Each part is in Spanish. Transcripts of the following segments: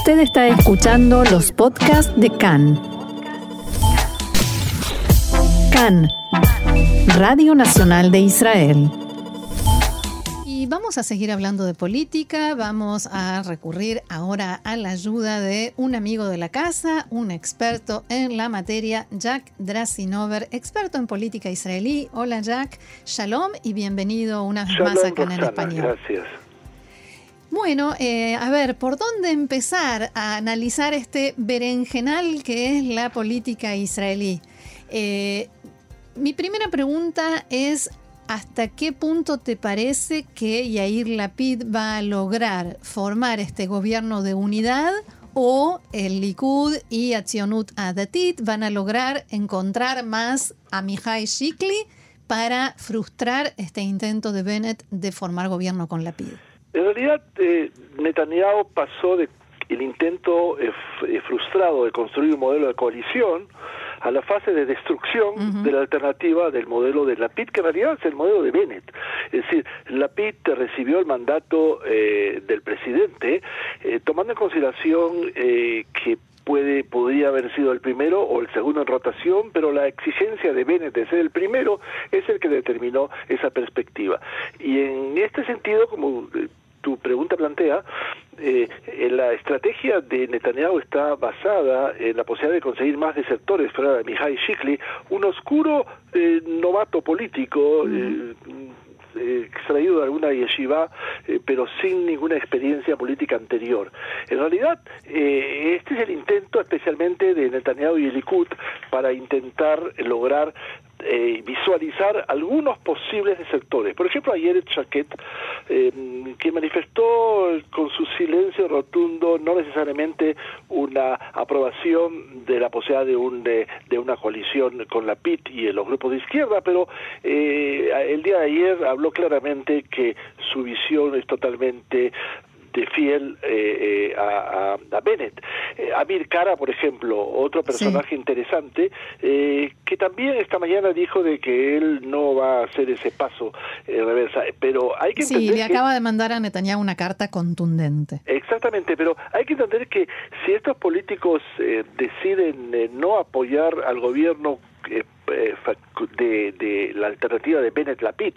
Usted está escuchando los podcasts de CAN. CAN, Radio Nacional de Israel. Y vamos a seguir hablando de política, vamos a recurrir ahora a la ayuda de un amigo de la casa, un experto en la materia, Jack Drasinover, experto en política israelí. Hola Jack, shalom y bienvenido una vez más a CAN en Español. Gracias. Bueno, eh, a ver, ¿por dónde empezar a analizar este berenjenal que es la política israelí? Eh, mi primera pregunta es, ¿hasta qué punto te parece que Yair Lapid va a lograr formar este gobierno de unidad o el Likud y Atzionut Adatit van a lograr encontrar más a Mihai Shikli para frustrar este intento de Bennett de formar gobierno con Lapid? En realidad, eh, Netanyahu pasó de el intento eh, eh, frustrado de construir un modelo de coalición a la fase de destrucción de la alternativa del modelo de Lapid, que en realidad es el modelo de Bennett. Es decir, Lapid recibió el mandato del presidente tomando en consideración que puede podría haber sido el primero o el segundo en rotación, pero la exigencia de Bennett de ser el primero es el que determinó esa perspectiva. Y en este sentido, como tu pregunta plantea, eh, la estrategia de Netanyahu está basada en la posibilidad de conseguir más desertores fuera de Mihai Shikli, un oscuro eh, novato político. Eh, extraído de alguna yeshiva, pero sin ninguna experiencia política anterior. En realidad, este es el intento especialmente de Netanyahu y Likud para intentar lograr eh, visualizar algunos posibles sectores. Por ejemplo, ayer Chaquet, eh, que manifestó con su silencio rotundo no necesariamente una aprobación de la posibilidad de, un, de, una coalición con la PIT y los grupos de izquierda, pero eh, el día de ayer habló claramente que su visión es totalmente de fiel eh, eh, a, a, Bennett. Eh, Amir Kara, por ejemplo, otro personaje interesante, que también esta mañana dijo de que él no va a hacer ese paso en reversa, pero hay que entender... Sí, le acaba de mandar a Netanyahu una carta contundente. Exactamente, pero hay que entender que si estos políticos deciden no apoyar al gobierno de, de, la alternativa de Bennett Lapid,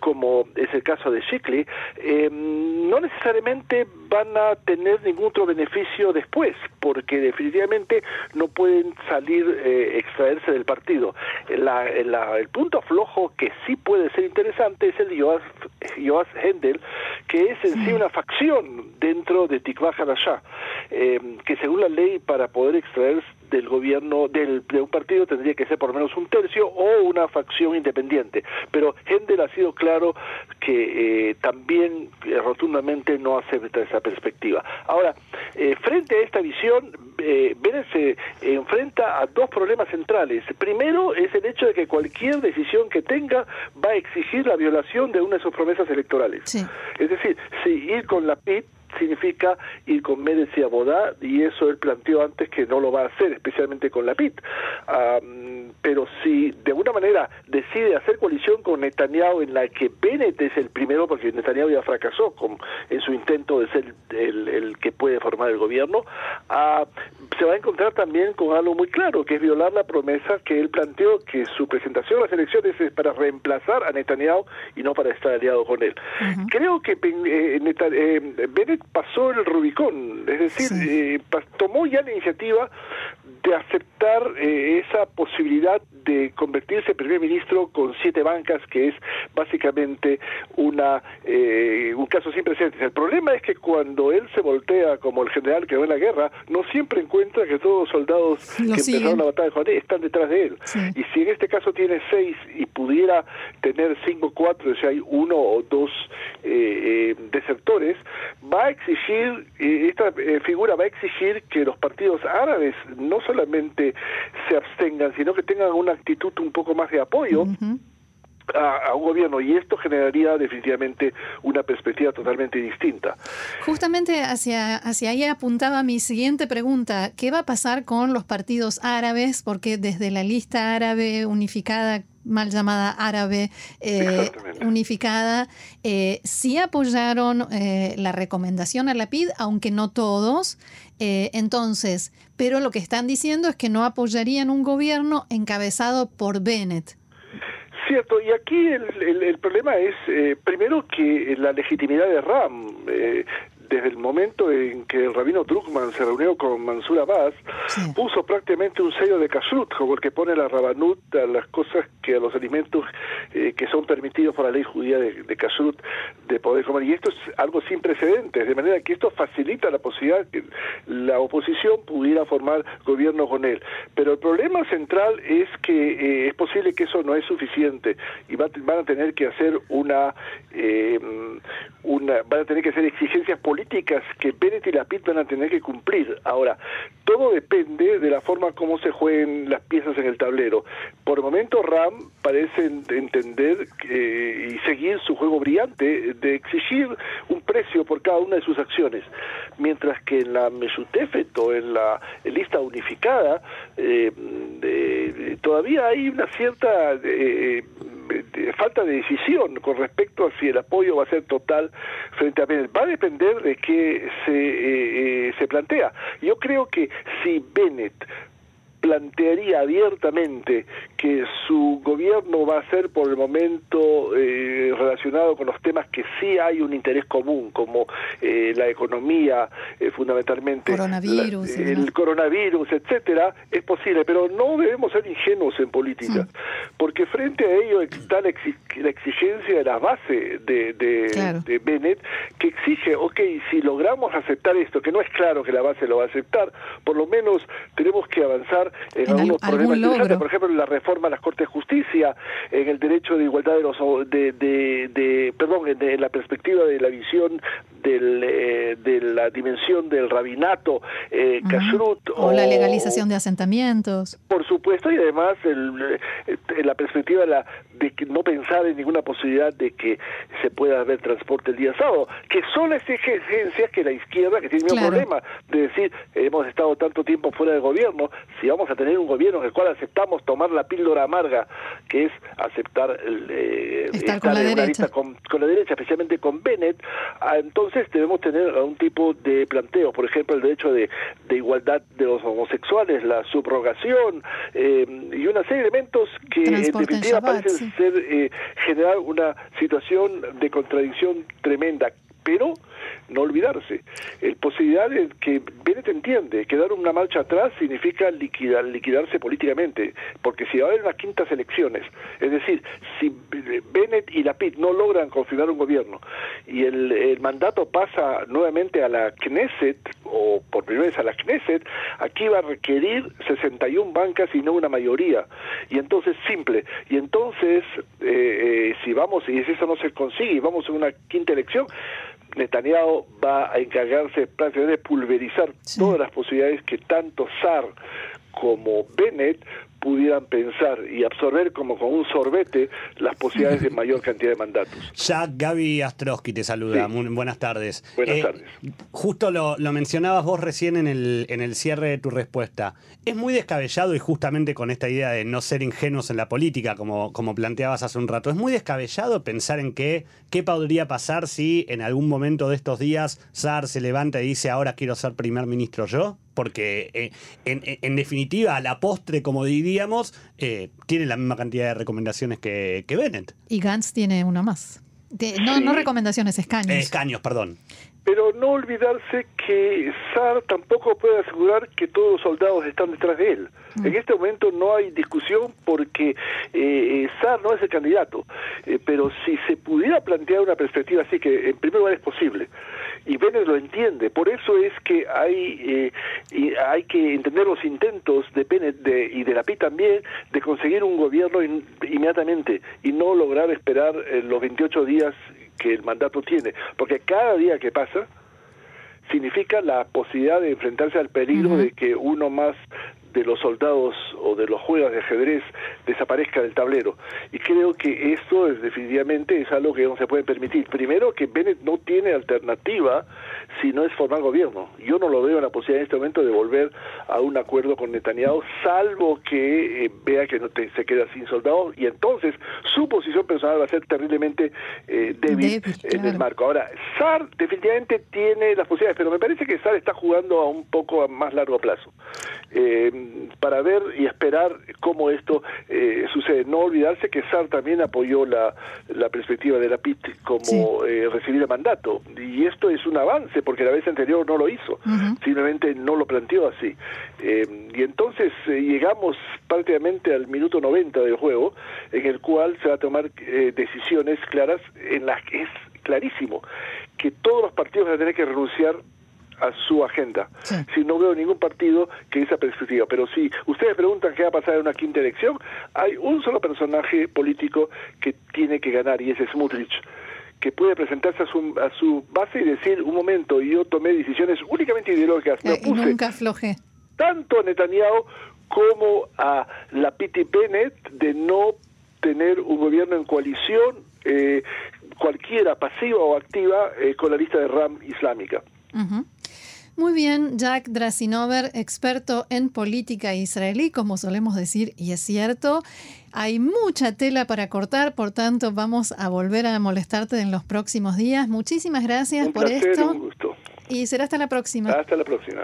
como es el caso de Shickley, eh, no necesariamente van a tener ningún otro beneficio después, porque definitivamente no pueden salir, eh, extraerse del partido. La, el punto flojo que sí puede ser interesante es el de Joas, Hendel, que es en sí una facción dentro de Tikva eh, que según la ley para poder extraerse del gobierno del, de un partido tendría que ser por lo menos un tercio o una facción independiente. Pero Hendel ha sido claro que eh, también eh, rotundamente no acepta esa perspectiva. Ahora, eh, frente a esta visión, eh, se enfrenta a dos problemas centrales. Primero es el hecho de que cualquier decisión que tenga va a exigir la violación de una de sus promesas electorales. Es decir, si ir con la PIT significa ir con Médez y Abodá, y eso él planteó antes que no lo va a hacer, especialmente con la PIT. pero si de alguna manera decide hacer coalición con Netanyahu en la que Bennett es el primero, porque Netanyahu ya fracasó con, en su intento de ser el, el que puede formar el gobierno, uh, se va a encontrar también con algo muy claro, que es violar la promesa que él planteó que su presentación a las elecciones es para reemplazar a Netanyahu y no para estar aliado con él. Creo que eh, eh, Bennett pasó el Rubicón, es decir, eh, tomó ya la iniciativa de aceptar eh, esa posibilidad de convertirse en primer ministro con siete bancas, que es básicamente una eh, un caso sin precedentes. El problema es que cuando él se voltea como el general que va en la guerra, no siempre encuentra que todos los soldados que empezaron la batalla de Juárez están detrás de él. Y si en este caso tiene seis y pudiera tener cinco o cuatro, si hay uno o dos eh, desertores, va a exigir, esta figura va a exigir que los partidos árabes no solamente se abstengan, sino que tengan una actitud un poco más de apoyo. A, un gobierno y esto generaría definitivamente una perspectiva totalmente distinta. Justamente hacia, hacia ahí apuntaba mi siguiente pregunta. ¿Qué va a pasar con los partidos árabes? Porque desde la lista árabe unificada mal llamada árabe eh, unificada, eh, sí apoyaron eh, la recomendación a la PID, aunque no todos. entonces, pero lo que están diciendo es que no apoyarían un gobierno encabezado por Bennett. Cierto, y aquí el, el, problema es, primero, que la legitimidad de RAM, desde el momento en que el rabino Druckmann se reunió con Mansur Abbas, puso prácticamente un sello de kashrut, como el que pone la rabanut a las cosas que a los alimentos eh, que son permitidos por la ley judía de, de kashrut de poder comer. Y esto es algo sin precedentes, de manera que esto facilita la posibilidad que la oposición pudiera formar gobierno con él. Pero el problema central es que eh, es posible que eso no es suficiente y van a tener que hacer una, eh, una van a tener que hacer exigencias políticas políticas que Bennett y Lapid van a tener que cumplir. Ahora, todo depende de la forma como se jueguen las piezas en el tablero. Por el momento RAM parece entender y seguir su juego brillante de exigir un precio por cada una de sus acciones, mientras que en la Mesutefet o en la lista unificada eh, todavía hay una cierta falta de decisión con respecto a si el apoyo va a ser total frente a Bennett. Va a depender de qué se, eh, eh, se plantea. Yo creo que si Bennett plantearía abiertamente que su gobierno va a ser por el momento eh, relacionado con los temas que sí hay un interés común, como eh, la economía, eh, fundamentalmente coronavirus, el coronavirus, etcétera, es posible, pero no debemos ser ingenuos en política, porque frente a ello está la, exigencia de la base de, de, Bennett, que exige, ok, si logramos aceptar esto, que no es claro que la base lo va a aceptar, por lo menos tenemos que avanzar en, algunos problemas interesantes, por ejemplo, la reforma a las Cortes de Justicia, en el derecho de igualdad de los de, de, perdón, en, la perspectiva de la visión del, eh, de la dimensión del rabinato, eh, o, la legalización de asentamientos. Por supuesto, y además el, la perspectiva de, la, de no pensar en ninguna posibilidad de que se pueda haber transporte el día sábado, que son las exigencias que la izquierda, que tiene un problema de decir, hemos estado tanto tiempo fuera del gobierno, si vamos a tener un gobierno en el cual aceptamos tomar la píldora amarga, que es aceptar el, eh, estar con la, derecha. Con, la derecha, especialmente con Bennett, ah, entonces debemos tener algún tipo de planteo, por ejemplo, el derecho de, igualdad de los homosexuales, la subrogación eh, y una serie de elementos que en definitiva parecen ser eh, generar una situación de contradicción tremenda pero no olvidarse. El posibilidad de que Bennett entiende que dar una marcha atrás significa liquidar, liquidarse políticamente, porque si va a haber unas quintas elecciones, es decir, si Bennett y la PIT no logran confirmar un gobierno y el, el mandato pasa nuevamente a la Knesset, o por primera vez a la Knesset, aquí va a requerir 61 bancas y no una mayoría. Y entonces, simple, y entonces, eh, eh, si vamos, y si eso no se consigue, y vamos a una quinta elección, Netanyahu va a encargarse prácticamente de pulverizar todas las posibilidades que tanto SAR como Bennett pudieran pensar y absorber como con un sorbete las posibilidades de mayor cantidad de mandatos. Ya Gaby Astrosky te saluda. buenas tardes. Buenas eh, tardes. Justo lo, mencionabas vos recién en el, en el cierre de tu respuesta. Es muy descabellado y justamente con esta idea de no ser ingenuos en la política, como, como planteabas hace un rato, es muy descabellado pensar en qué, qué podría pasar si en algún momento de estos días SAR se levanta y dice ahora quiero ser primer ministro yo porque eh, en, definitiva, a la postre, como diríamos, eh, tiene la misma cantidad de recomendaciones que, que Bennett. Y Gantz tiene una más. no, no recomendaciones, escaños. escaños, perdón. Pero no olvidarse que SAR tampoco puede asegurar que todos los soldados están detrás de él. Mm. En este momento no hay discusión porque eh, SAR no es el candidato, pero si se pudiera plantear una perspectiva así, que en primer lugar es posible, y Bennett lo entiende. Por eso es que hay, eh, y hay que entender los intentos de Bennett de, y de la PI también de conseguir un gobierno inmediatamente y no lograr esperar eh, los 28 días que el mandato tiene. Porque cada día que pasa significa la posibilidad de enfrentarse al peligro de que uno más de los soldados o de los juegos de ajedrez desaparezca del tablero. Y creo que esto es, definitivamente es algo que no se puede permitir. Primero, que Bennett no tiene alternativa si no es formar gobierno. Yo no lo veo en la posibilidad en este momento de volver a un acuerdo con Netanyahu, salvo que eh, vea que no se queda sin soldados y entonces su posición personal va a ser terriblemente eh, débil, en el marco. Ahora, SAR definitivamente tiene las posibilidades, pero me parece que SAR está jugando a un poco a más largo plazo. Eh, para ver y esperar cómo esto sucede. No olvidarse que SAR también apoyó la, la perspectiva de la PIT como recibir el mandato. Y esto es un avance, porque la vez anterior no lo hizo, simplemente no lo planteó así. y entonces llegamos prácticamente al minuto 90 del juego, en el cual se va a tomar eh, decisiones claras en las que es clarísimo que todos los partidos van a tener que renunciar a su agenda. Si no veo ningún partido que esa perspectiva. Pero si ustedes preguntan qué va a pasar en una quinta elección, hay un solo personaje político que tiene que ganar y ese es Smutrich que puede presentarse a su, a su base y decir, un momento, yo tomé decisiones únicamente ideológicas. Eh, y nunca afloje. Tanto a Netanyahu como a la Piti Bennett de no tener un gobierno en coalición, eh, cualquiera, pasiva o activa, eh, con la lista de RAM islámica. Muy bien, Jack Drasinover, experto en política israelí, como solemos decir, y es cierto. Hay mucha tela para cortar, por tanto vamos a volver a molestarte en los próximos días. Muchísimas gracias por esto. Un gusto. Y será hasta la próxima. Hasta la próxima,